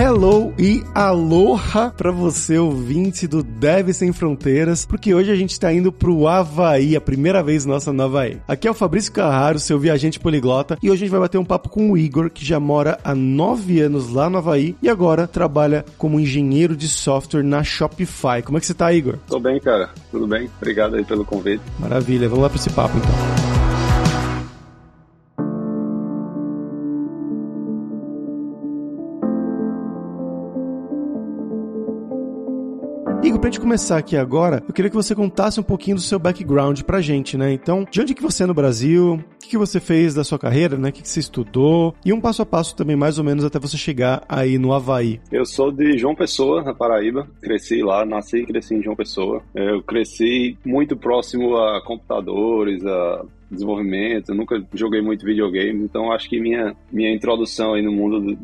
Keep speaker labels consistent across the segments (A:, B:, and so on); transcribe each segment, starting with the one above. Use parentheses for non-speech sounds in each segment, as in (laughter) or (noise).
A: hello e aloha para você, ouvinte do Deve Sem Fronteiras, porque hoje a gente está indo pro Havaí, a primeira vez nossa no Havaí. Aqui é o Fabrício Carraro, seu viajante poliglota, e hoje a gente vai bater um papo com o Igor, que já mora há nove anos lá no Havaí e agora trabalha como engenheiro de software na Shopify. Como é que você tá, Igor?
B: Tô bem, cara. Tudo bem? Obrigado aí pelo convite.
A: Maravilha. Vamos lá para esse papo, então. Gente começar aqui agora, eu queria que você contasse um pouquinho do seu background pra gente, né? Então, de onde que você é no Brasil? O que, que você fez da sua carreira, né? O que, que você estudou? E um passo a passo também, mais ou menos, até você chegar aí no Havaí.
B: Eu sou de João Pessoa, na Paraíba. Cresci lá, nasci e cresci em João Pessoa. Eu cresci muito próximo a computadores, a desenvolvimento, nunca joguei muito videogame, então acho que minha, minha introdução aí no mundo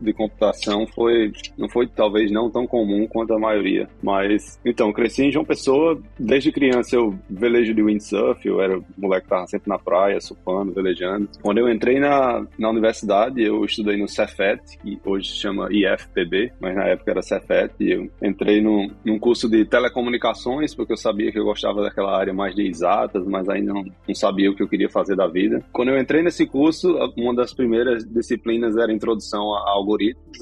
B: de computação foi, não foi talvez não tão comum quanto a maioria, mas, então, cresci em João Pessoa, desde criança eu velejo de windsurf, eu era moleque que tava sempre na praia, surfando, velejando. Quando eu entrei na, na universidade, eu estudei no Cefet, que hoje se chama IFPB, mas na época era Cefet, e eu entrei num, num curso de telecomunicações, porque eu sabia que eu gostava daquela área mais de exatas, mas ainda não, não sabia o que eu queria fazer da vida. Quando eu entrei nesse curso, uma das primeiras disciplinas era introdução a algoritmos,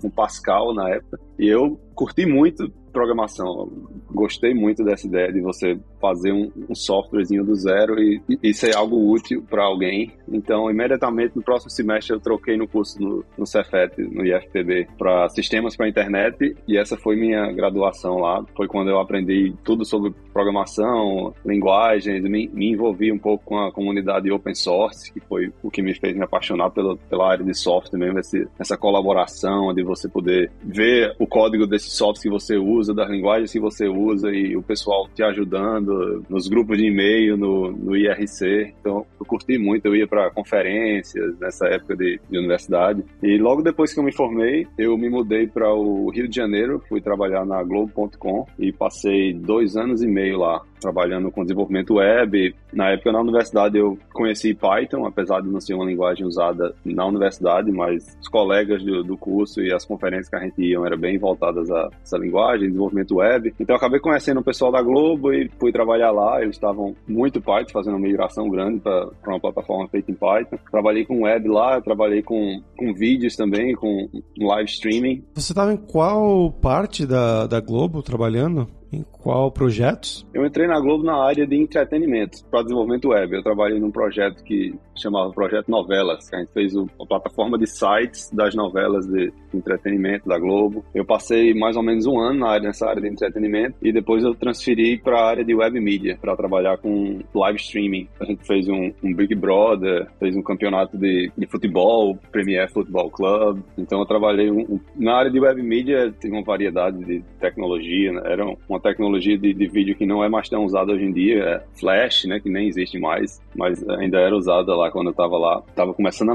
B: com Pascal na época, e eu curti muito programação. Gostei muito dessa ideia de você fazer um, um softwarezinho do zero e, e ser algo útil para alguém. Então, imediatamente no próximo semestre eu troquei no curso no, no Cefet, no IFPB, para sistemas para internet e essa foi minha graduação lá. Foi quando eu aprendi tudo sobre programação, linguagens, me, me envolvi um pouco com a comunidade open source, que foi o que me fez me apaixonar pela, pela área de software mesmo, esse, essa colaboração de você poder ver o código desse software que você usa, das linguagens que você usa e o pessoal te ajudando nos grupos de e-mail, no, no IRC. Então, eu curti muito, eu ia para conferências nessa época de, de, universidade. E logo depois que eu me formei, eu me mudei para o Rio de Janeiro, fui trabalhar na Globo.com e passei dois anos e meio lá trabalhando com desenvolvimento web. Na época na universidade eu conheci Python, apesar de não ser uma linguagem usada na universidade, mas os colegas do, do curso e as conferências que a gente ia eram bem voltadas a essa linguagem, desenvolvimento web. Então eu acabei conhecendo o pessoal da Globo e fui trabalhar lá. Eles estavam muito Python, fazendo uma migração grande para uma plataforma feita em Python. Trabalhei com web lá, trabalhei com, com vídeos também, com live streaming.
A: Você estava em qual parte da, da Globo trabalhando? Em qual projetos?
B: Eu entrei na Globo na área de entretenimento, para desenvolvimento web. Eu trabalhei num projeto que chamava Projeto Novelas, que a gente fez a plataforma de sites das novelas de entretenimento da Globo. Eu passei mais ou menos um ano na área, nessa área de entretenimento e depois eu transferi para a área de web media, para trabalhar com live streaming. A gente fez um, um Big Brother, fez um campeonato de, de futebol, Premier Football Club. Então eu trabalhei um, um, na área de web media, tem uma variedade de tecnologia, né? era uma tecnologia de, de, vídeo que não é mais tão usada hoje em dia, é Flash, né, que nem existe mais, mas ainda era usada lá quando eu estava lá. Tava começando a,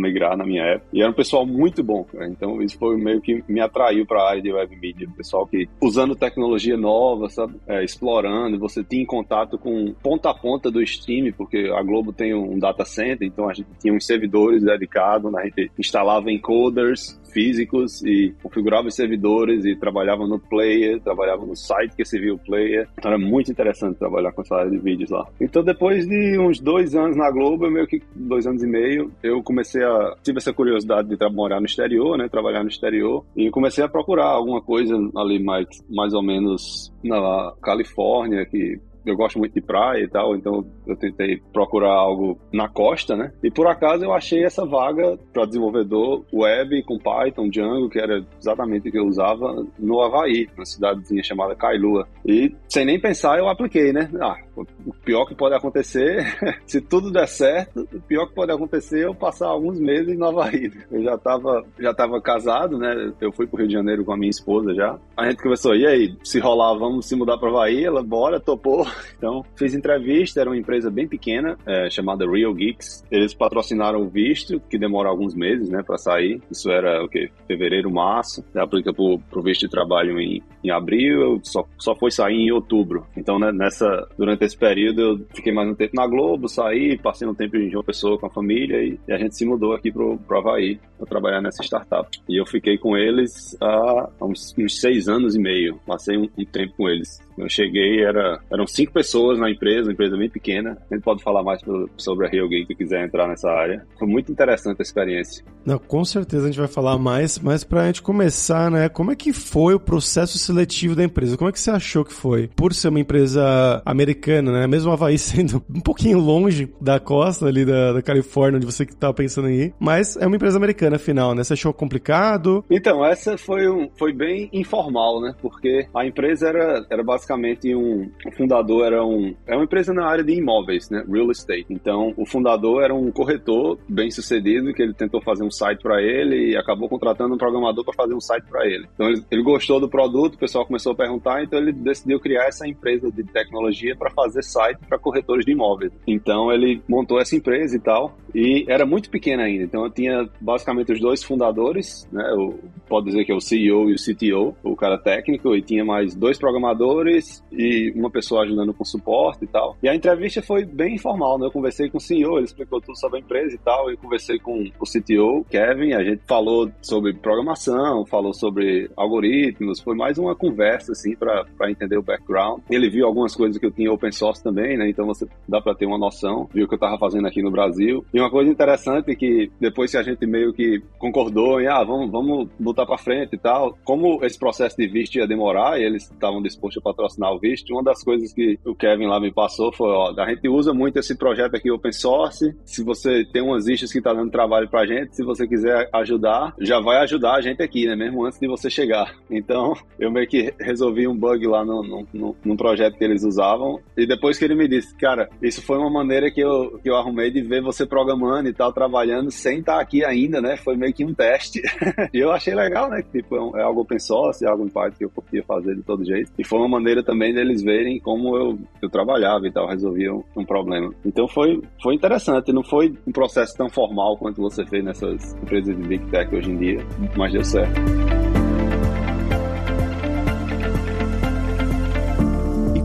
B: migrar na minha época. E era um pessoal muito bom, cara. Então isso foi meio que me atraiu para a área de web media. Pessoal que usando tecnologia nova, sabe, é, explorando, você tinha contato com ponta a ponta do stream, porque a Globo tem um data center, então a gente tinha uns servidores dedicados, né? a gente instalava encoders físicos e configurava os servidores e trabalhava no player, trabalhava no site que servia o player. Então era muito interessante trabalhar com essa área de vídeos lá. Então depois de uns dois anos na Globo, meio que dois anos e meio, eu comecei a tive essa curiosidade de morar no exterior, né, trabalhar no exterior e comecei a procurar alguma coisa ali mais mais ou menos na Califórnia que eu gosto muito de praia e tal, então eu tentei procurar algo na costa, né? E por acaso eu achei essa vaga para desenvolvedor web com Python, Django, que era exatamente o que eu usava no Havaí, uma cidadezinha chamada Kailua. E sem nem pensar eu apliquei, né? Ah, o pior que pode acontecer, (laughs) se tudo der certo, o pior que pode acontecer é eu passar alguns meses no Havaí. Eu já estava já tava casado, né? Eu fui pro Rio de Janeiro com a minha esposa já. A gente conversou, e aí, se rolar, vamos se mudar para Havaí? Ela, bora, topou. (laughs) Então, fiz entrevista, era uma empresa bem pequena, é, chamada Real Geeks. Eles patrocinaram o visto, que demora alguns meses, né, para sair. Isso era o que? Fevereiro, março. Aplica pro, pro visto de trabalho em, em abril, só, só foi sair em outubro. Então, né, nessa, durante nesse período eu fiquei mais um tempo na Globo, saí, passei um tempo em João Pessoa com a família e, e a gente se mudou aqui pro, pro Havaí para trabalhar nessa startup. E eu fiquei com eles há uns, uns seis anos e meio. Passei um, um tempo com eles. Eu cheguei, era, eram cinco pessoas na empresa, uma empresa bem pequena. A gente pode falar mais sobre a Rio alguém que quiser entrar nessa área. Foi muito interessante a experiência.
A: Não, com certeza a gente vai falar mais, mas para a gente começar, né, como é que foi o processo seletivo da empresa? Como é que você achou que foi? Por ser uma empresa americana, né, mesmo Havaí (laughs) sendo um pouquinho longe da costa ali da, da Califórnia, onde você estava pensando em ir, mas é uma empresa americana, afinal, né? Você achou complicado?
B: Então, essa foi, um, foi bem informal, né, porque a empresa era, era basicamente um, o fundador era um, é uma empresa na área de imóveis, né, real estate. Então, o fundador era um corretor bem sucedido que ele tentou fazer um site para ele e acabou contratando um programador para fazer um site para ele. Então ele, ele, gostou do produto, o pessoal começou a perguntar, então ele decidiu criar essa empresa de tecnologia para fazer site para corretores de imóveis. Então ele montou essa empresa e tal, e era muito pequena ainda. Então eu tinha basicamente os dois fundadores, né? Pode dizer que é o CEO e o CTO, o cara técnico, e tinha mais dois programadores e uma pessoa ajudando com suporte e tal. E a entrevista foi bem informal, né? Eu conversei com o CEO, ele explicou tudo sobre a empresa e tal, e conversei com o CTO Kevin, a gente falou sobre programação, falou sobre algoritmos, foi mais uma conversa, assim, para entender o background. Ele viu algumas coisas que eu tinha open source também, né? Então você dá para ter uma noção, viu o que eu tava fazendo aqui no Brasil. E uma coisa interessante é que depois que a gente meio que concordou em, ah, vamos, vamos botar para frente e tal, como esse processo de visto ia demorar e eles estavam dispostos a patrocinar o visto, uma das coisas que o Kevin lá me passou foi, ó, a gente usa muito esse projeto aqui open source, se você tem umas issues que tá dando trabalho pra gente, se você quiser ajudar, já vai ajudar a gente aqui, né? Mesmo antes de você chegar. Então, eu meio que resolvi um bug lá no, no, no, num projeto que eles usavam. E depois que ele me disse, cara, isso foi uma maneira que eu, que eu arrumei de ver você programando e tal, trabalhando sem estar aqui ainda, né? Foi meio que um teste. (laughs) e eu achei legal, né? Tipo, é, é algo open source, é algo em parte que eu podia fazer de todo jeito. E foi uma maneira também deles verem como eu, eu trabalhava e tal, resolvia um, problema. Então foi, foi interessante, não foi um processo tão formal quanto você fez nessas empresas de Big Tech hoje em dia, mas deu certo.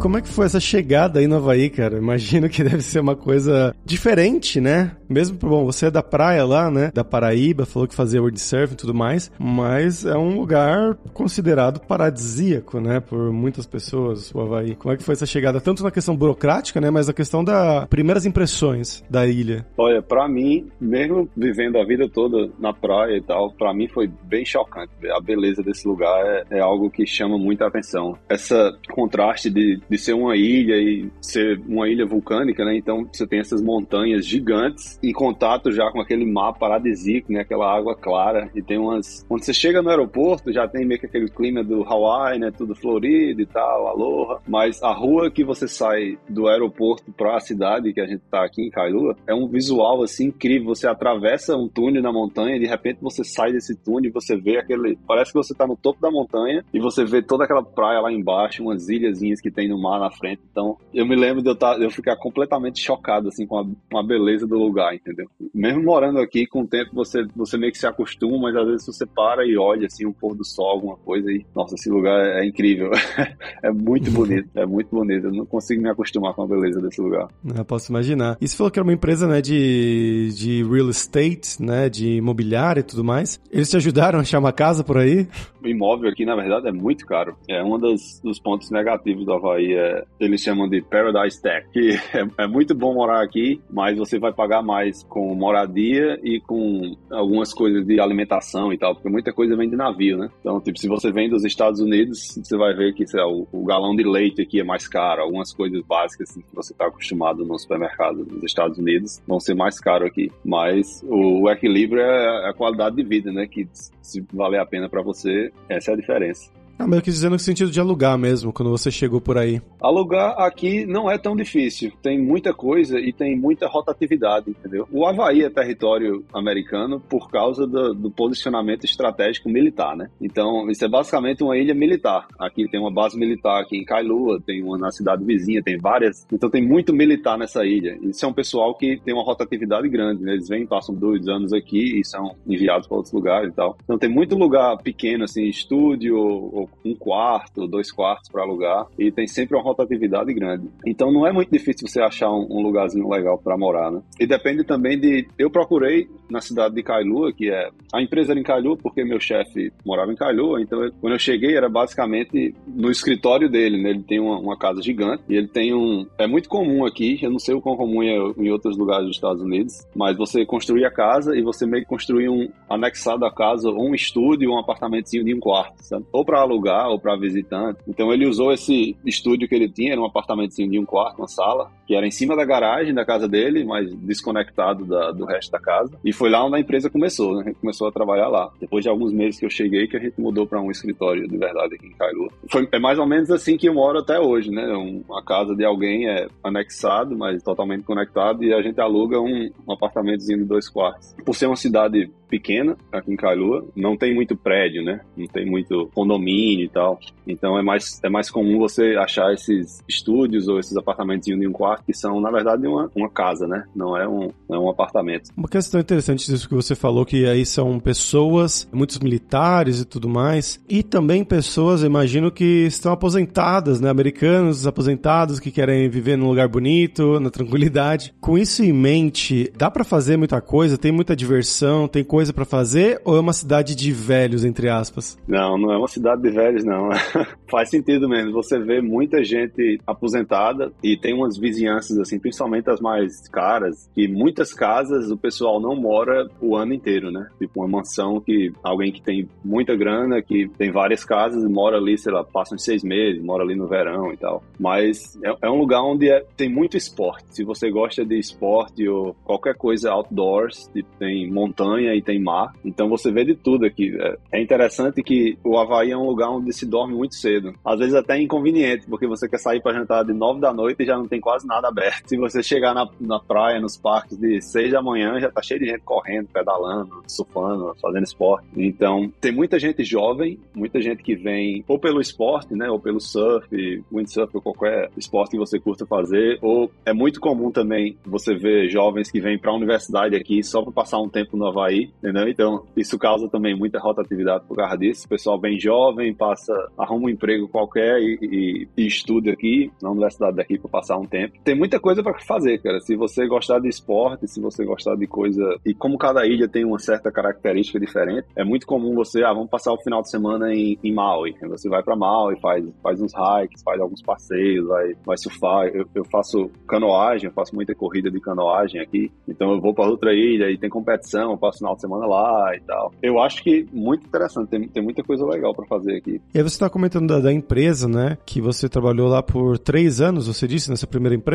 A: Como é que foi essa chegada aí no Havaí, cara? Imagino que deve ser uma coisa diferente, né? Mesmo, bom, você é da praia lá, né? Da Paraíba, falou que fazia windsurf e tudo mais, mas é um lugar considerado paradisíaco, né? Por muitas pessoas, o Havaí. Como é que foi essa chegada? Tanto na questão burocrática, né? Mas na questão das primeiras impressões da ilha.
B: Olha, para mim, mesmo vivendo a vida toda na praia e tal, para mim foi bem chocante. A beleza desse lugar é, é algo que chama muita atenção. Essa contraste de, de de ser uma ilha e ser uma ilha vulcânica, né? Então você tem essas montanhas gigantes em contato já com aquele mar paradisíaco, né? Aquela água clara e tem umas... Quando você chega no aeroporto já tem meio que aquele clima do Hawaii, né? Tudo florido e tal, aloha. Mas a rua que você sai do aeroporto para a cidade que a gente tá aqui em Kailua é um visual assim incrível. Você atravessa um túnel na montanha e de repente você sai desse túnel e você vê aquele... Parece que você tá no topo da montanha e você vê toda aquela praia lá embaixo, umas ilhazinhas que tem no mar na frente. Então, eu me lembro de eu, tá, eu ficar completamente chocado, assim, com a, com a beleza do lugar, entendeu? Mesmo morando aqui, com o tempo você, você meio que se acostuma, mas às vezes você para e olha, assim, um pôr do sol, alguma coisa e, nossa, esse lugar é, é incrível. (laughs) é muito bonito, é muito bonito. Eu não consigo me acostumar com a beleza desse lugar.
A: Eu posso imaginar. E você falou que era uma empresa, né, de, de real estate, né, de imobiliário e tudo mais. Eles te ajudaram a achar uma casa por aí?
B: O imóvel aqui, na verdade, é muito caro. É um dos, dos pontos negativos do Havaí, é, eles chamam de Paradise Tech, que (laughs) é, é, muito bom morar aqui, mas você vai pagar mais com moradia e com algumas coisas de alimentação e tal, porque muita coisa vem de navio, né? Então, tipo, se você vem dos Estados Unidos, você vai ver que lá, o, o, galão de leite aqui é mais caro, algumas coisas básicas assim, que você está acostumado no supermercado dos Estados Unidos vão ser mais caro aqui. Mas o, o equilíbrio é a qualidade de vida, né? Que se valer a pena para você, essa é a diferença.
A: Ah, mas eu quis dizer no sentido de alugar mesmo, quando você chegou por aí.
B: Alugar aqui não é tão difícil. Tem muita coisa e tem muita rotatividade, entendeu? O Havaí é território americano por causa do, do, posicionamento estratégico militar, né? Então, isso é basicamente uma ilha militar. Aqui tem uma base militar aqui em Kailua, tem uma na cidade vizinha, tem várias. Então, tem muito militar nessa ilha. Isso é um pessoal que tem uma rotatividade grande, né? Eles vêm, passam dois anos aqui e são enviados para outros lugares e tal. Então, tem muito lugar pequeno, assim, estúdio ou um quarto, dois quartos para alugar e tem sempre uma rotatividade grande. Então não é muito difícil você achar um, um lugarzinho legal para morar, né? E depende também de. Eu procurei na cidade de Kailua, que é. A empresa era em Kailua porque meu chefe morava em Kailua, então eu, quando eu cheguei era basicamente no escritório dele, né? Ele tem uma, uma, casa gigante e ele tem um. É muito comum aqui, eu não sei o quão comum é em outros lugares dos Estados Unidos, mas você construir a casa e você meio que construir um anexado à casa, um estúdio, um apartamentozinho de um quarto, sabe? Ou para alugar ou para visitante. Então ele usou esse estúdio que ele tinha, era um apartamentozinho de um quarto, uma sala, que era em cima da garagem da casa dele, mas desconectado da, do resto da casa. E foi lá onde a empresa começou, né? A gente começou a trabalhar lá. Depois de alguns meses que eu cheguei, que a gente mudou para um escritório de verdade aqui em Kailua. Foi, é mais ou menos assim que eu moro até hoje, né? Uma casa de alguém é anexado, mas totalmente conectado, e a gente aluga um, um apartamentozinho de dois quartos. Por ser uma cidade pequena aqui em Kailua, não tem muito prédio, né? Não tem muito condomínio e tal. Então é mais, é mais comum você achar esses estúdios ou esses apartamentos de um quarto que são, na verdade, uma, uma casa, né? Não é, um, não é um apartamento.
A: Uma questão interessante disso que você falou, que aí são pessoas, muitos militares e tudo mais, e também pessoas, imagino, que estão aposentadas, né? Americanos aposentados que querem viver num lugar bonito, na tranquilidade. Com isso em mente, dá para fazer muita coisa? Tem muita diversão? Tem coisa para fazer? Ou é uma cidade de velhos, entre aspas?
B: Não, não é uma cidade de velhos, não. (laughs) Faz sentido mesmo. Você vê muita gente aposentada e tem umas vizinhanças, assim, principalmente as mais caras, que muitas casas o pessoal não mora o ano inteiro, né? Tipo uma mansão que alguém que tem muita grana, que tem várias casas, mora ali, sei lá, passa uns seis meses, mora ali no verão e tal. Mas é, é um lugar onde é, tem muito esporte. Se você gosta de esporte ou qualquer coisa outdoors, tipo, tem montanha e tem mar. Então você vê de tudo aqui. É, é interessante que o Havaí é um lugar onde se dorme muito cedo. Às vezes até é inconveniente, porque você quer sair para jantar de nove da noite e já não tem quase nada aberto. Se você chegar na, na praia, nos parques de seis da manhã, já tá cheio de gente correndo, pedalando, surfando, fazendo esporte. Então tem muita gente jovem, muita gente que vem ou pelo esporte, né, ou pelo surf, windsurf ou qualquer esporte que você curta fazer, ou é muito comum também você ver jovens que vêm para a universidade aqui só para passar um tempo no Havaí entendeu? Então, isso causa também muita rotatividade por causa disso. O pessoal bem jovem, passa, arruma um emprego qualquer e, e, e estuda aqui, na universidade daqui, para passar um tempo. Tem muita coisa para fazer, cara. Se você gostar de esporte, se você gostar de coisa. E como cada ilha tem uma certa característica diferente, é muito comum você, ah, vamos passar o final de semana em, em Maui. Você vai para Maui, faz, faz uns hikes, faz alguns passeios, vai, vai surfar. Eu, eu faço canoagem, eu faço muita corrida de canoagem aqui. Então eu vou para outra ilha e tem competição, eu passo o final de semana lá e tal. Eu acho que muito interessante, tem, tem muita coisa legal para fazer aqui.
A: E aí você tá comentando da, da, empresa, né? Que você trabalhou lá por três anos, você disse, nessa primeira empresa?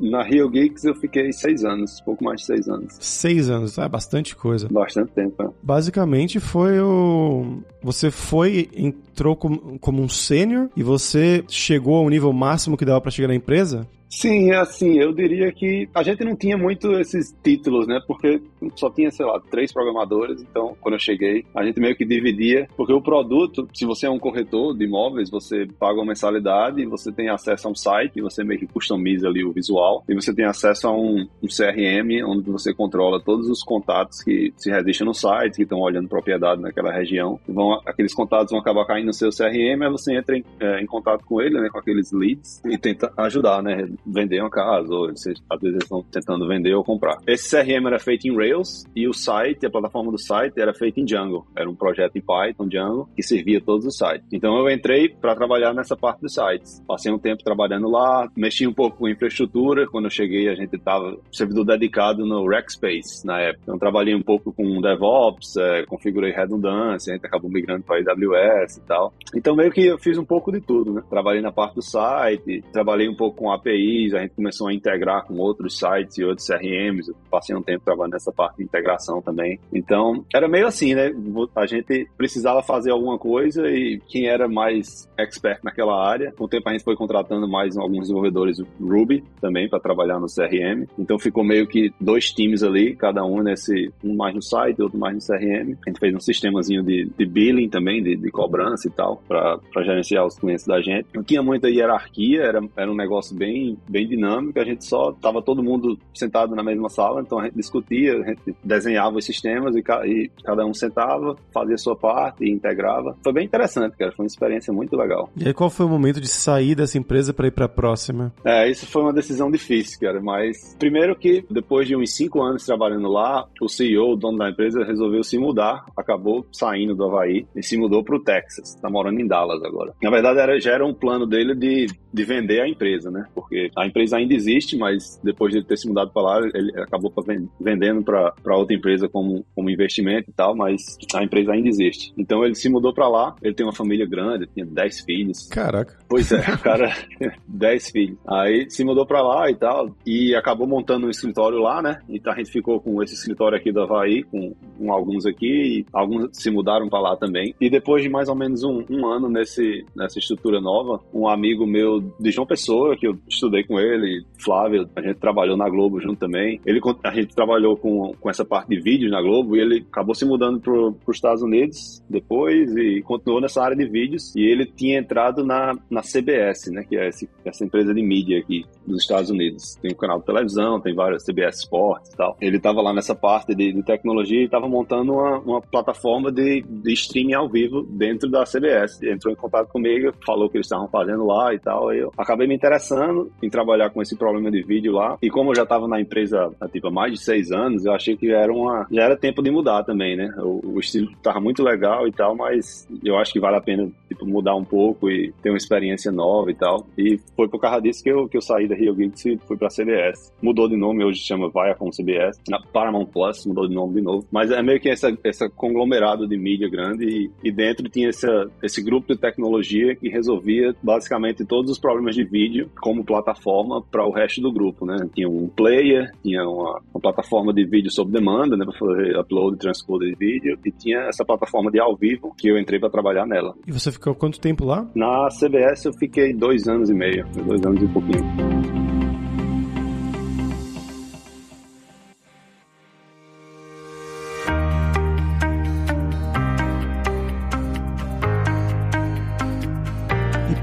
B: Na Rio Geeks eu fiquei seis anos, pouco mais de seis anos.
A: Seis anos, é bastante coisa.
B: Bastante tempo, é.
A: Basicamente foi o... Você foi, entrou como, como um sênior e você chegou ao nível máximo que dava para chegar na empresa?
B: Sim, é assim, eu diria que a gente não tinha muito esses títulos, né? Porque só tinha, sei lá, três programadores, então quando eu cheguei, a gente meio que dividia, porque o produto, se você é um corretor de imóveis, você paga uma mensalidade, você tem acesso a um site, você meio que customiza ali o visual, e você tem acesso a um, um CRM, onde você controla todos os contatos que se registram no site, que estão olhando propriedade naquela região. Vão, aqueles contatos vão acabar caindo no seu CRM, aí você entra em, é, em contato com ele, né, com aqueles leads, e tenta ajudar, né? vender uma casa, ou às vezes estão tentando vender ou comprar. Esse CRM era feito em Rails e o site, a plataforma do site, era feita em Django. Era um projeto em Python, Django, que servia todos os sites. Então eu entrei para trabalhar nessa parte dos sites. Passei um tempo trabalhando lá, mexi um pouco com infraestrutura. Quando eu cheguei, a gente estava servidor dedicado no Rackspace na época. Então trabalhei um pouco com DevOps, é, configurei redundância, a gente acabou migrando para AWS tal. Então meio que eu fiz um pouco de tudo, né? Trabalhei na parte do site, trabalhei um pouco com API APIs, a gente começou a integrar com outros sites e outros CRMs. Eu passei um tempo trabalhando nessa parte de integração também. Então, era meio assim, né? A gente precisava fazer alguma coisa e quem era mais expert naquela área, com o tempo a gente foi contratando mais alguns desenvolvedores Ruby também para trabalhar no CRM. Então, ficou meio que dois times ali, cada um nesse, um mais no site, outro mais no CRM. A gente fez um sistemazinho de, de billing também, de, de cobrança segurança e tal, para gerenciar os clientes da gente. Não tinha muita hierarquia, era, era um negócio bem, bem dinâmico, a gente só tava todo mundo sentado na mesma sala, então a gente discutia, a gente desenhava os sistemas e, e cada um sentava, fazia a sua parte e integrava. Foi bem interessante, cara, foi uma experiência muito legal.
A: E aí qual foi o momento de sair dessa empresa para ir para a próxima?
B: É, isso foi uma decisão difícil, cara, mas primeiro que depois de uns cinco anos trabalhando lá, o CEO, o dono da empresa, resolveu se mudar, acabou saindo do Havaí e se mudou para o Texas, tá morando em Dallas agora. Na verdade, era, já era um plano dele de, de vender a empresa, né? Porque a empresa ainda existe, mas depois de ter se mudado para lá, ele acabou vendendo para outra empresa como, como investimento e tal, mas a empresa ainda existe. Então ele se mudou para lá, ele tem uma família grande, tinha 10 filhos.
A: Caraca.
B: Pois é, (laughs) o cara, (laughs) 10 filhos. Aí se mudou para lá e tal, e acabou montando um escritório lá, né? Então a gente ficou com esse escritório aqui do Havaí, com, com alguns aqui, e alguns se mudaram para lá também. E depois de mais ou menos um, um ano nesse, nessa estrutura nova, um amigo meu de João Pessoa, que eu estudei com ele, Flávio, a gente trabalhou na Globo junto também. Ele, a gente trabalhou com, com essa parte de vídeos na Globo e ele acabou se mudando para os Estados Unidos depois e continuou nessa área de vídeos. E ele tinha entrado na, na CBS, né, que é esse, essa empresa de mídia aqui dos Estados Unidos. Tem um canal de televisão, tem várias CBS Sports e tal. Ele estava lá nessa parte de, de tecnologia e estava montando uma, uma plataforma de, de streaming ao vivo dentro da CBS. Entrou em contato comigo, falou o que eles estavam fazendo lá e tal. Eu acabei me interessando em trabalhar com esse problema de vídeo lá. E como eu já estava na empresa tipo, há mais de seis anos, eu achei que era uma, já era tempo de mudar também, né? O, o estilo estava muito legal e tal, mas eu acho que vale a pena tipo, mudar um pouco e ter uma experiência nova e tal. E foi por causa disso que eu, que eu saí da Geeks e fui pra CBS. Mudou de nome, hoje chama Viacom CBS. Na Paramount Plus mudou de nome de novo. Mas é meio que essa, essa conglomerado de mídia grande e, e dentro tinha essa, esse grupo de tecnologia que resolvia basicamente todos os problemas de vídeo como plataforma para o resto do grupo, né? Tinha um player, tinha uma, uma plataforma de vídeo sob demanda, né, para fazer upload transpose de vídeo, e tinha essa plataforma de ao vivo que eu entrei para trabalhar nela.
A: E você ficou quanto tempo lá?
B: Na CBS eu fiquei dois anos e meio, dois anos e pouquinho.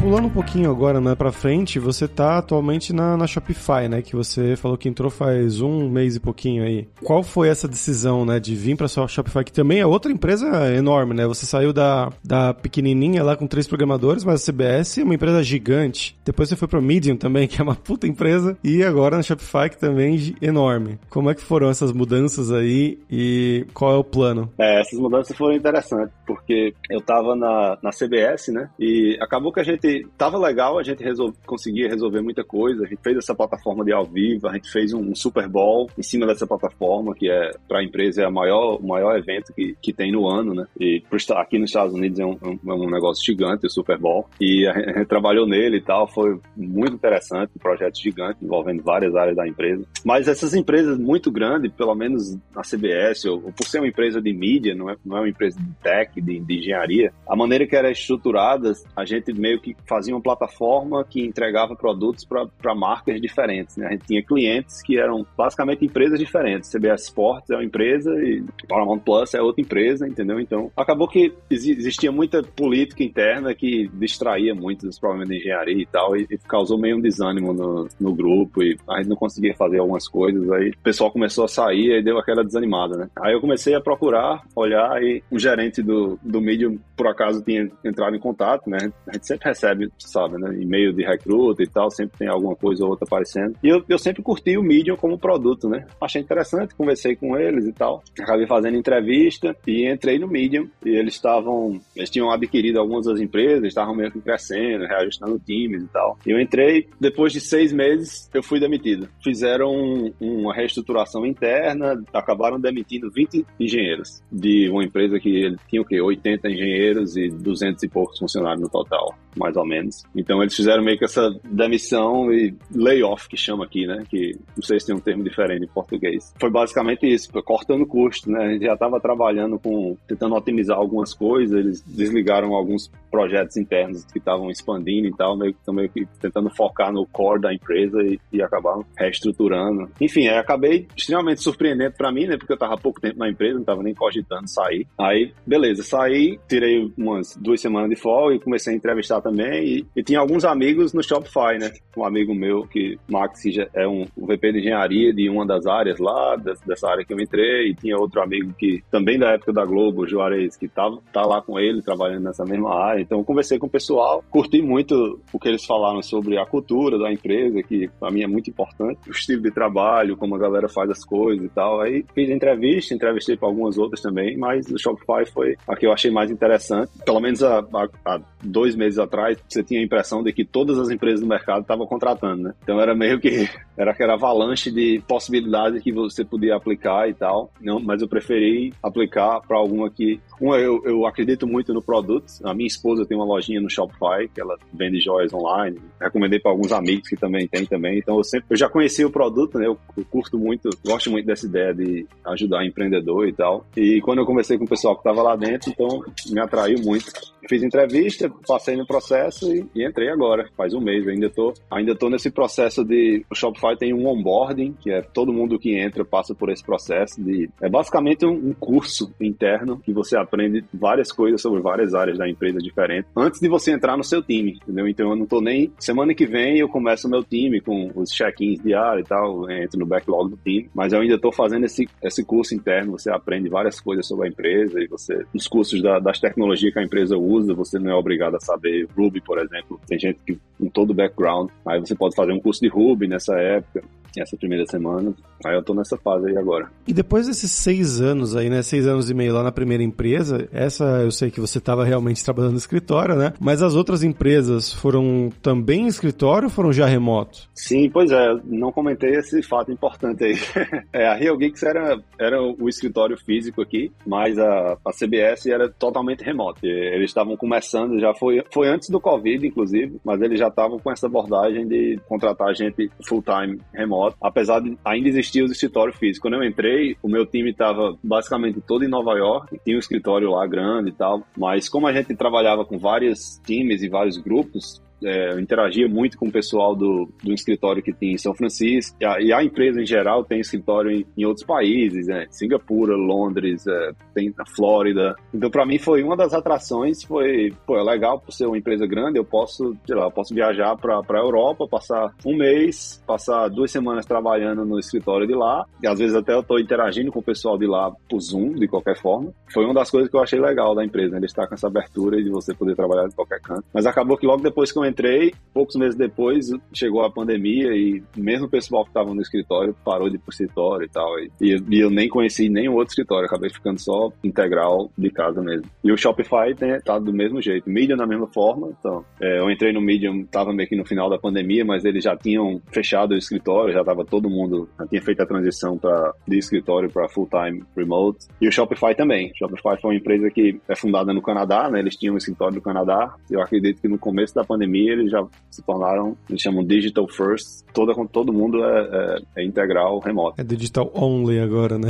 A: Pulando um pouquinho agora, né, pra frente, você tá atualmente na, na Shopify, né, que você falou que entrou faz um mês e pouquinho aí. Qual foi essa decisão, né, de vir pra sua Shopify, que também é outra empresa enorme, né? Você saiu da, da pequenininha lá com três programadores, mas a CBS é uma empresa gigante. Depois você foi pra Medium também, (laughs) que é uma puta empresa, e agora na Shopify, que também é enorme. Como é que foram essas mudanças aí e qual é o plano?
B: É, essas mudanças foram interessantes, porque eu tava na, na CBS, né, e acabou que a gente tava legal, a gente resol... conseguia resolver muita coisa. A gente fez essa plataforma de ao vivo, a gente fez um Super Bowl em cima dessa plataforma, que é para a empresa é o maior, maior evento que, que tem no ano, né? E aqui nos Estados Unidos é um, é um negócio gigante, o Super Bowl. E a gente trabalhou nele e tal, foi muito interessante, um projeto gigante envolvendo várias áreas da empresa. Mas essas empresas muito grandes, pelo menos na CBS, ou, ou por ser uma empresa de mídia, não é, não é uma empresa de tech, de, de engenharia, a maneira que era estruturada, a gente meio que fazia uma plataforma que entregava produtos para marcas diferentes. Né? A gente tinha clientes que eram basicamente empresas diferentes. CBS Sports é uma empresa e Paramount Plus é outra empresa, entendeu? Então, acabou que existia muita política interna que distraía muito dos problemas de engenharia e tal, e, e causou meio um desânimo no, no grupo, e a gente não conseguia fazer algumas coisas. Aí o pessoal começou a sair e deu aquela desanimada, né? Aí eu comecei a procurar, olhar, e um gerente do, do Medium, por acaso, tinha entrado em contato, né? A gente sempre recebe sabe, né? E-mail de recruta e tal, sempre tem alguma coisa ou outra aparecendo. E eu, eu sempre curti o Medium como produto, né? Achei interessante, conversei com eles e tal. Acabei fazendo entrevista e entrei no Medium. E eles estavam, eles tinham adquirido algumas das empresas, estavam meio que crescendo, reajustando times e tal. E eu entrei, depois de seis meses, eu fui demitido. Fizeram um, uma reestruturação interna, acabaram demitindo 20 engenheiros de uma empresa que tinha o quê? 80 engenheiros e 200 e poucos funcionários no total. Mais ou menos. Então eles fizeram meio que essa demissão e layoff que chama aqui, né? Que não sei se tem um termo diferente em português. Foi basicamente isso, cortando custo, né? A gente já estava trabalhando com tentando otimizar algumas coisas, eles desligaram alguns projetos internos que estavam expandindo e tal, meio, meio que tentando focar no core da empresa e, e acabaram reestruturando. Enfim, acabei extremamente surpreendente para mim, né? Porque eu tava há pouco tempo na empresa, não tava nem cogitando sair. Aí, beleza, saí, tirei umas duas semanas de folga e comecei a entrevistar também. E, e tinha alguns amigos no Shopify, né? Um amigo meu que, Max, é um, um VP de engenharia de uma das áreas lá, dessa área que eu entrei, e tinha outro amigo que também da época da Globo, Juarez, que tava, tá lá com ele, trabalhando nessa mesma área. Então, conversei com o pessoal, curti muito o que eles falaram sobre a cultura da empresa, que para mim é muito importante, o estilo de trabalho, como a galera faz as coisas e tal. Aí fiz entrevista, entrevistei para algumas outras também, mas o Shopify foi a que eu achei mais interessante. Pelo menos há, há, há dois meses atrás, você tinha a impressão de que todas as empresas do mercado estavam contratando, né? Então era meio que (laughs) era aquela avalanche de possibilidades que você podia aplicar e tal. Não, mas eu preferi aplicar para alguma que uma, eu, eu acredito muito no produto. A minha esposa tem uma lojinha no Shopify, que ela vende joias online. Recomendei para alguns amigos que também tem também. Então eu sempre eu já conheci o produto, né? Eu, eu curto muito, gosto muito dessa ideia de ajudar empreendedor e tal. E quando eu conversei com o pessoal que estava lá dentro, então me atraiu muito. Fiz entrevista, passei no processo e, e, entrei agora, faz um mês. Ainda tô, ainda tô nesse processo de. O Shopify tem um onboarding, que é todo mundo que entra passa por esse processo de. É basicamente um, um curso interno que você aprende várias coisas sobre várias áreas da empresa diferentes antes de você entrar no seu time, entendeu? Então eu não tô nem. Semana que vem eu começo o meu time com os check-ins diários e tal, entro no backlog do time, mas eu ainda tô fazendo esse, esse curso interno. Você aprende várias coisas sobre a empresa e você. Os cursos da, das tecnologias que a empresa usa, você não é obrigado a saber Ruby, por exemplo. Tem gente que com todo o background, aí você pode fazer um curso de Ruby nessa época essa primeira semana. Aí eu tô nessa fase aí agora.
A: E depois desses seis anos aí, né? Seis anos e meio lá na primeira empresa, essa eu sei que você estava realmente trabalhando no escritório, né? Mas as outras empresas foram também em escritório ou foram já remoto?
B: Sim, pois é. Não comentei esse fato importante aí. (laughs) é, a Rio Geeks era, era o escritório físico aqui, mas a, a CBS era totalmente remoto. Eles estavam começando, já foi, foi antes do Covid, inclusive, mas eles já estavam com essa abordagem de contratar gente full-time remoto remoto, apesar de ainda existir os escritórios físicos. Quando eu entrei, o meu time estava basicamente todo em Nova York, tinha um escritório lá grande e tal, mas como a gente trabalhava com vários times e vários grupos, é, eu interagia muito com o pessoal do, do escritório que tem em São Francisco, e a, e a empresa em geral tem escritório em, em outros países, né? Singapura, Londres, é, tem na Flórida. Então, para mim, foi uma das atrações, foi, pô, é legal por ser uma empresa grande, eu posso, sei lá, eu posso viajar para a Europa, passar um mês, passar duas semanas trabalhando no escritório de lá, e às vezes até eu estou interagindo com o pessoal de lá por Zoom, de qualquer forma. Foi uma das coisas que eu achei legal da empresa, né? Ele estar com essa abertura de você poder trabalhar de qualquer canto. Mas acabou que logo depois que eu entrei, poucos meses depois chegou a pandemia e mesmo o pessoal que estava no escritório parou de ir pro escritório e tal. E, e, eu nem conheci nenhum outro escritório, acabei ficando só integral de casa mesmo. E o Shopify tem, tá do mesmo jeito, Medium da mesma forma. Então, é, eu entrei no Medium, tava meio que no final da pandemia, mas eles já tinham fechado o escritório, já tava todo mundo, já tinha feito a transição para de escritório para full-time remote. E o Shopify também. O Shopify foi uma empresa que é fundada no Canadá, né? Eles tinham um escritório no Canadá. Eu acredito que no começo da pandemia pandemia eles já se tornaram, eles chamam digital first, toda, todo mundo é, é, é integral remoto.
A: É digital only agora, né?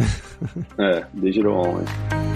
B: é, digital only.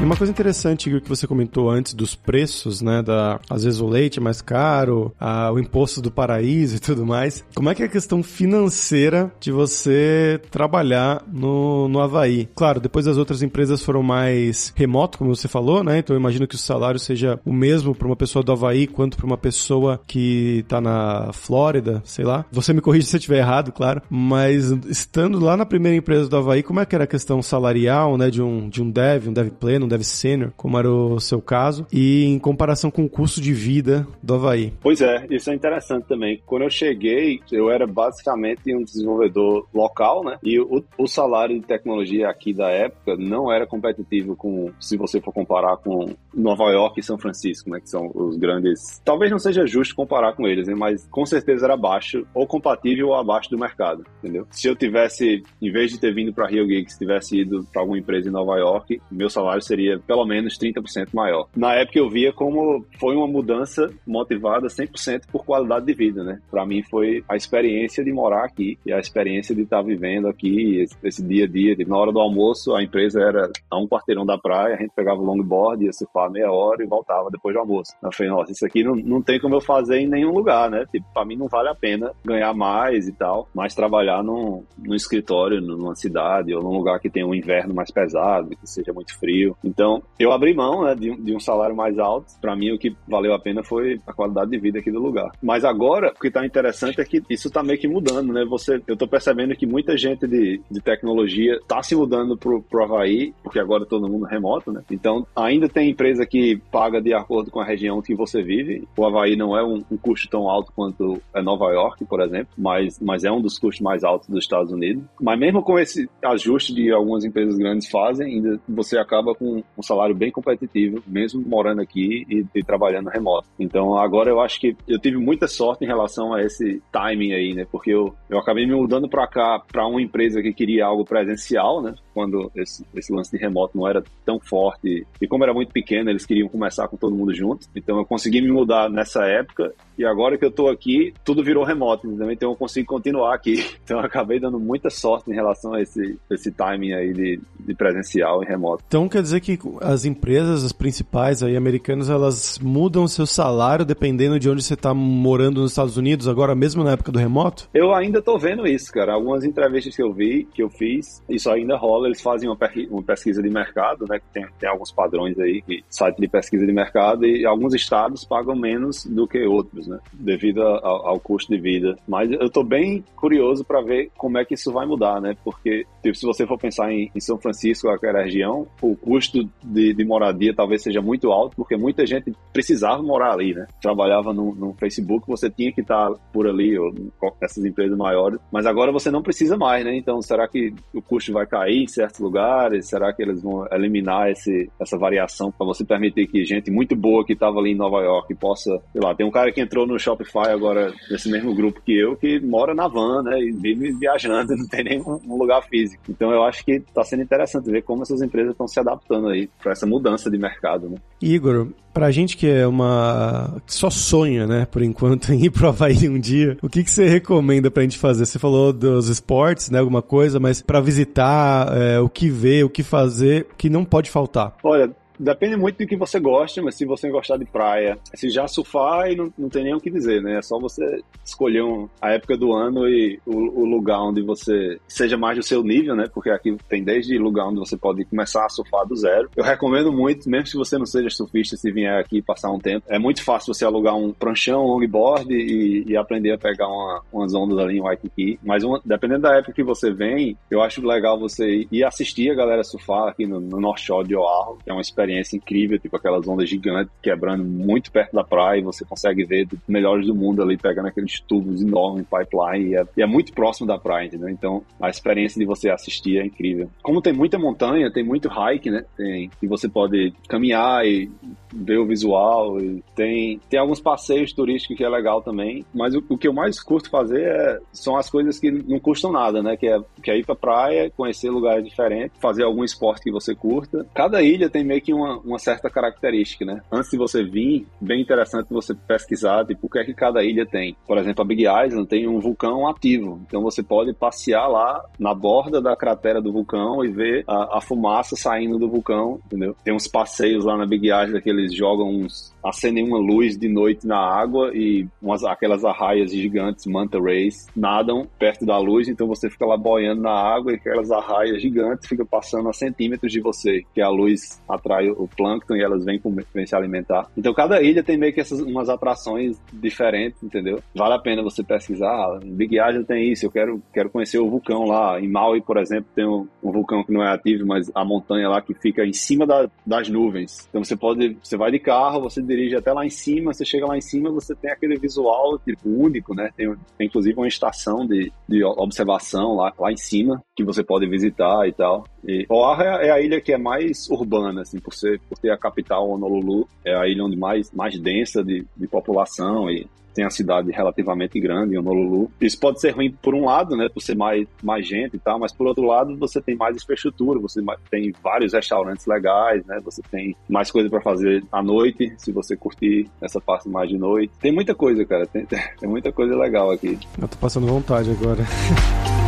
A: E uma coisa interessante que você comentou antes dos preços, né? Da, às vezes o leite é mais caro, a, o imposto do paraíso (laughs) e tudo mais. Como é que é a questão financeira de você trabalhar no, no Havaí? Claro, depois as outras empresas foram mais remoto, como você falou, né? Então eu imagino que o salário seja o mesmo para uma pessoa do Havaí quanto para uma pessoa que tá na Flórida, sei lá. Você me corrige se eu estiver errado, claro. Mas estando lá na primeira empresa do Havaí, como é que era a questão salarial, né? De um, de um dev, um dev pleno, dev sênior, como era o seu caso, e em comparação com o custo de vida do Havaí.
B: Pois é, isso é interessante também. Quando eu cheguei, eu era basicamente um desenvolvedor local, né? E o, o salário de tecnologia aqui da época não era competitivo com, se você for comparar com Nova York e São Francisco, né? Que são os grandes. Talvez não seja justo comparar com eles, né? Mas com certeza era baixo, ou compatível ou abaixo do mercado, entendeu? Se eu tivesse, em vez de ter vindo para Rio Geeks, tivesse ido para alguma empresa em Nova York, meu salário seria seria pelo menos 30% maior. Na época eu via como foi uma mudança motivada 100% por qualidade de vida, né? Para mim foi a experiência de morar aqui e a experiência de estar vivendo aqui esse, dia a dia. Na hora do almoço, a empresa era a um quarteirão da praia, a gente pegava o longboard, ia surfar meia hora e voltava depois do almoço. Eu falei, nossa, isso aqui não, não tem como eu fazer em nenhum lugar, né? Tipo, pra mim não vale a pena ganhar mais e tal, mas trabalhar num, num escritório, numa cidade ou num lugar que tenha um inverno mais pesado, que seja muito frio. Então, eu abri mão né, de, de um salário mais alto. Para mim, o que valeu a pena foi a qualidade de vida aqui do lugar. Mas agora, o que tá interessante é que isso tá meio que mudando, né? Você, eu tô percebendo que muita gente de, de tecnologia tá se mudando pro, pro Havaí, porque agora todo mundo é remoto, né? Então, ainda tem empresa que paga de acordo com a região que você vive. O Havaí não é um, um custo tão alto quanto é Nova York, por exemplo, mas, mas é um dos custos mais altos dos Estados Unidos. Mas mesmo com esse ajuste de algumas empresas grandes fazem, ainda você acaba com um salário bem competitivo, mesmo morando aqui e, e trabalhando remoto. Então, agora eu acho que eu tive muita sorte em relação a esse timing aí, né? Porque eu, eu acabei me mudando para cá, para uma empresa que queria algo presencial, né? Quando esse, esse lance de remoto não era tão forte. E como era muito pequeno, eles queriam começar com todo mundo junto. Então, eu consegui me mudar nessa época. E agora que eu tô aqui, tudo virou remoto? Então, eu consigo continuar aqui. (laughs) Então, eu acabei dando muita sorte em relação a esse, esse timing aí de, de presencial e remoto.
A: Então, quer dizer que as empresas, as principais aí americanas, elas mudam o seu salário dependendo de onde você está morando nos Estados Unidos, agora mesmo na época do remoto?
B: Eu ainda tô vendo isso, cara. Algumas entrevistas que eu vi, que eu fiz, isso ainda rola. Eles fazem uma, uma pesquisa de mercado, né? Que tem, tem alguns padrões aí, que site de pesquisa de mercado, e alguns estados pagam menos do que outros, né? Devido ao, ao custo de vida. Mas eu tô bem curioso para ver como é que isso vai mudar, né? Porque, tipo, se você for pensar em, em São Francisco, aquela região, o custo de, de moradia talvez seja muito alto, porque muita gente precisava morar ali, né? Trabalhava no, no Facebook, você tinha que estar por ali, ou essas empresas maiores, mas agora você não precisa mais, né? Então, será que o custo vai cair em certos lugares? Será que eles vão eliminar esse, essa variação para você permitir que gente muito boa que estava ali em Nova York possa, sei lá, tem um cara que entrou no Shopify agora, nesse mesmo grupo que eu, que mora na van, né? E vive viajando, (laughs) não tem nem um lugar físico. Então, eu acho que está sendo interessante ver como essas empresas estão se adaptando aí para essa mudança de mercado, né?
A: Igor, pra gente que é uma. só sonha, né, por enquanto, em ir pro Havaí um dia, o que, que você recomenda pra gente fazer? Você falou dos esportes, né, alguma coisa, mas para visitar, é, o que ver, o que fazer, que não pode faltar?
B: Olha, Depende muito do que você gosta, mas se você gostar de praia, se já surfar, não, não tem nem o que dizer, né? É só você escolher um, a época do ano e o, o, lugar onde você seja mais do seu nível, né? Porque aqui tem desde lugar onde você pode começar a surfar do zero. Eu recomendo muito, mesmo se você não seja surfista, se vier aqui passar um tempo, é muito fácil você alugar um pranchão, um longboard e, e aprender a pegar uma, umas ondas ali em Waikiki. Mas uma, dependendo da época que você vem, eu acho legal você ir assistir a galera surfar aqui no, no North Shore de Oahu, que é uma experiência experiência incrível, tipo aquelas ondas gigantes quebrando muito perto da praia e você consegue ver os melhores do mundo ali pegando aqueles tubos enormes, pipeline, e é, e é, muito próximo da praia, entendeu? Então a experiência de você assistir é incrível. Como tem muita montanha, tem muito hike, né? Tem, e você pode caminhar e ver o visual, e tem, tem alguns passeios turísticos que é legal também, mas o, o que eu mais curto fazer é, são as coisas que não custam nada, né? Que é, que é ir pra praia, conhecer lugares diferentes, fazer algum esporte que você curta. Cada ilha tem meio que uma, uma certa característica, né? Antes de você vir, bem interessante você pesquisar, tipo, o que é que cada ilha tem. Por exemplo, a Big Island tem um vulcão ativo, então você pode passear lá na borda da cratera do vulcão e ver a, a fumaça saindo do vulcão, entendeu? Tem uns passeios lá na Big Island que eles jogam uns acendem uma luz de noite na água e umas, aquelas arraias gigantes, manta rays, nadam perto da luz, então você fica lá boiando na água e aquelas arraias gigantes ficam passando a centímetros de você, que a luz atrai o plâncton e elas vêm, vêm se alimentar. Então cada ilha tem meio que essas umas atrações diferentes, entendeu? Vale a pena você pesquisar. Ah, Big Island tem isso, eu quero, quero conhecer o vulcão lá. Em Maui, por exemplo, tem um, um vulcão que não é ativo, mas a montanha lá que fica em cima da, das nuvens. Então você pode, você vai de carro, você dirige até lá em cima, você chega lá em cima, você tem aquele visual tipo, único, né? Tem, tem inclusive uma estação de, de observação lá, lá em cima que você pode visitar e tal. E Oahu é, a ilha que é mais urbana, assim, por ser por ter a capital Honolulu, é a ilha onde mais mais densa de, de população e tem a cidade relativamente grande, Honolulu. Isso pode ser ruim por um lado, né, por ser mais, mais gente e tal, mas por outro lado você tem mais infraestrutura, você tem vários restaurantes legais, né, você tem mais coisa para fazer à noite, se você curtir essa parte mais de noite. Tem muita coisa, cara, tem, (laughs) tem muita coisa legal aqui.
A: Eu tô passando vontade agora. (laughs)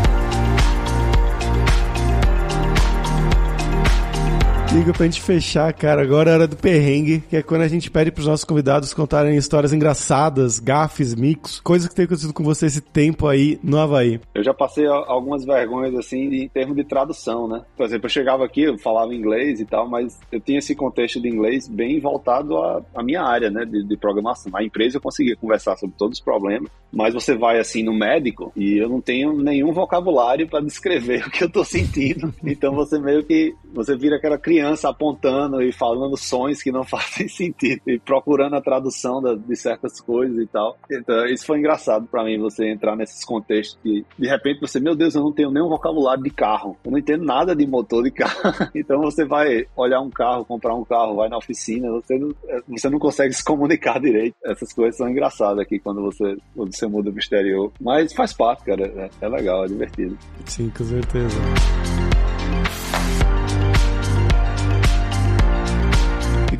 A: Igor, pra gente fechar, cara, agora é hora do perrengue, que é quando a gente pede pros nossos convidados contarem histórias engraçadas, gafes, micos, coisas que tem acontecido com você esse tempo aí no Havaí.
B: Eu já passei algumas vergonhas, assim, em termos de tradução, né? Por exemplo, eu chegava aqui, eu falava inglês e tal, mas eu tinha esse contexto de inglês bem voltado à, à minha área, né, de, de programação. Na empresa eu conseguia conversar sobre todos os problemas, mas você vai, assim, no médico e eu não tenho nenhum vocabulário para descrever (laughs) o que eu tô sentindo. Então você meio que, você vira aquela criança criança apontando e falando sons que não (laughs) fazem sentido e procurando a tradução da, de certas coisas e tal. Então, isso foi engraçado para mim, você entrar nesses contextos que de repente você, meu Deus, eu não tenho nenhum vocabulário de carro, eu não entendo nada de motor de carro. (laughs) então você vai olhar um carro, comprar um carro, vai na oficina, você não, você não consegue se comunicar direito. Essas coisas são engraçadas aqui quando você, quando você muda pro exterior. Mas faz parte, cara, é, é legal, é divertido.
A: Sim, com certeza.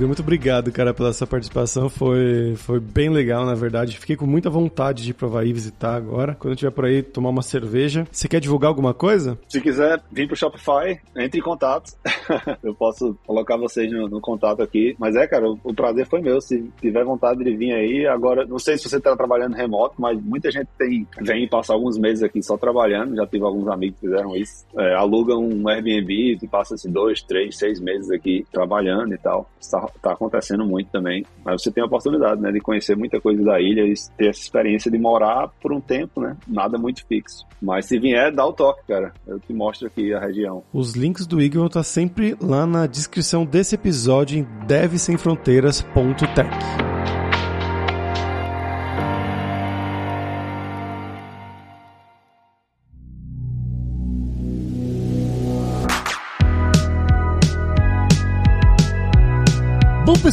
A: Muito obrigado, cara, pela sua participação. Foi, foi bem legal, na verdade. Fiquei com muita vontade de pra Havaí visitar agora. Quando eu estiver por aí, tomar uma cerveja. Você quer divulgar alguma coisa?
B: Se quiser vir pro Shopify, entre em contato. (laughs) eu posso colocar vocês no, no, contato aqui. Mas é, cara, o, o, prazer foi meu. Se tiver vontade de vir aí, agora, não sei se você tá trabalhando remoto, mas muita gente tem, vem passar alguns meses aqui só trabalhando. Já tive alguns amigos que fizeram isso. É, alugam um Airbnb e passa assim, dois, três, seis meses aqui trabalhando e tal. Está tá acontecendo muito também. Mas você tem a oportunidade, né, de conhecer muita coisa da ilha e ter essa experiência de morar por um tempo, né? Nada muito fixo. Mas se vier, dá o toque, cara. Eu te mostro aqui a região.
A: Os links do Igor tá sempre lá na descrição desse episódio em devesemfronteiras.tech.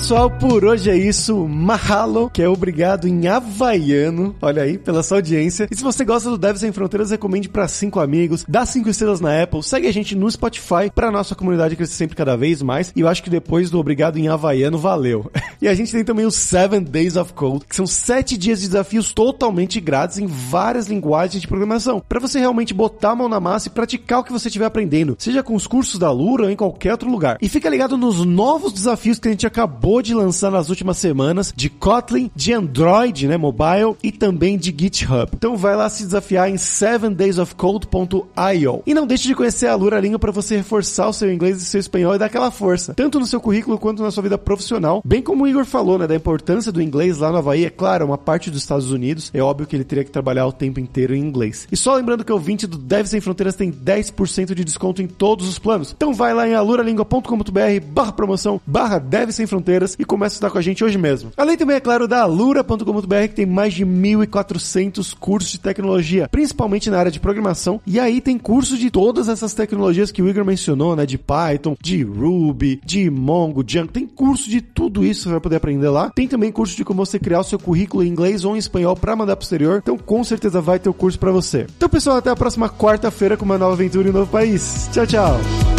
A: pessoal, por hoje é isso. Mahalo, que é obrigado em havaiano. Olha aí, pela sua audiência. E se você gosta do Devs Sem Fronteiras, recomende para cinco amigos, dá cinco estrelas na Apple, segue a gente no Spotify para nossa comunidade crescer sempre cada vez mais. E eu acho que depois do obrigado em havaiano, valeu. (laughs) e a gente tem também os Seven Days of Code, que são sete dias de desafios totalmente grátis em várias linguagens de programação, para você realmente botar a mão na massa e praticar o que você estiver aprendendo, seja com os cursos da Lura ou em qualquer outro lugar. E fica ligado nos novos desafios que a gente acabou acabou de lançar nas últimas semanas de Kotlin, de Android, né, mobile e também de GitHub. Então vai lá se desafiar em 7daysofcode.io. E não deixe de conhecer a Lura Língua para você reforçar o seu inglês e seu espanhol e dar aquela força, tanto no seu currículo quanto na sua vida profissional, bem como o Igor falou, né, da importância do inglês lá no Havaí, é claro, uma parte dos Estados Unidos, é óbvio que ele teria que trabalhar o tempo inteiro em inglês. E só lembrando que o 20 do Deve Sem Fronteiras tem 10% de desconto em todos os planos. Então vai lá em aluralingua.com.br barra promoção barra Deve Sem Fronteiras E começa a estudar com a gente hoje mesmo. Além também, é claro, da alura.com.br, que tem mais de 1.400 cursos de tecnologia, principalmente na área de programação. E aí tem cursos de todas essas tecnologias que o Igor mencionou, né? De Python, de Ruby, de Mongo, Django. Tem curso de tudo isso que você vai poder aprender lá. Tem também curso de como você criar o seu currículo em inglês ou em espanhol para mandar pro exterior. Então, com certeza vai ter o curso para você. Então, pessoal, até a próxima quarta-feira com uma nova aventura em um novo país. Tchau, tchau.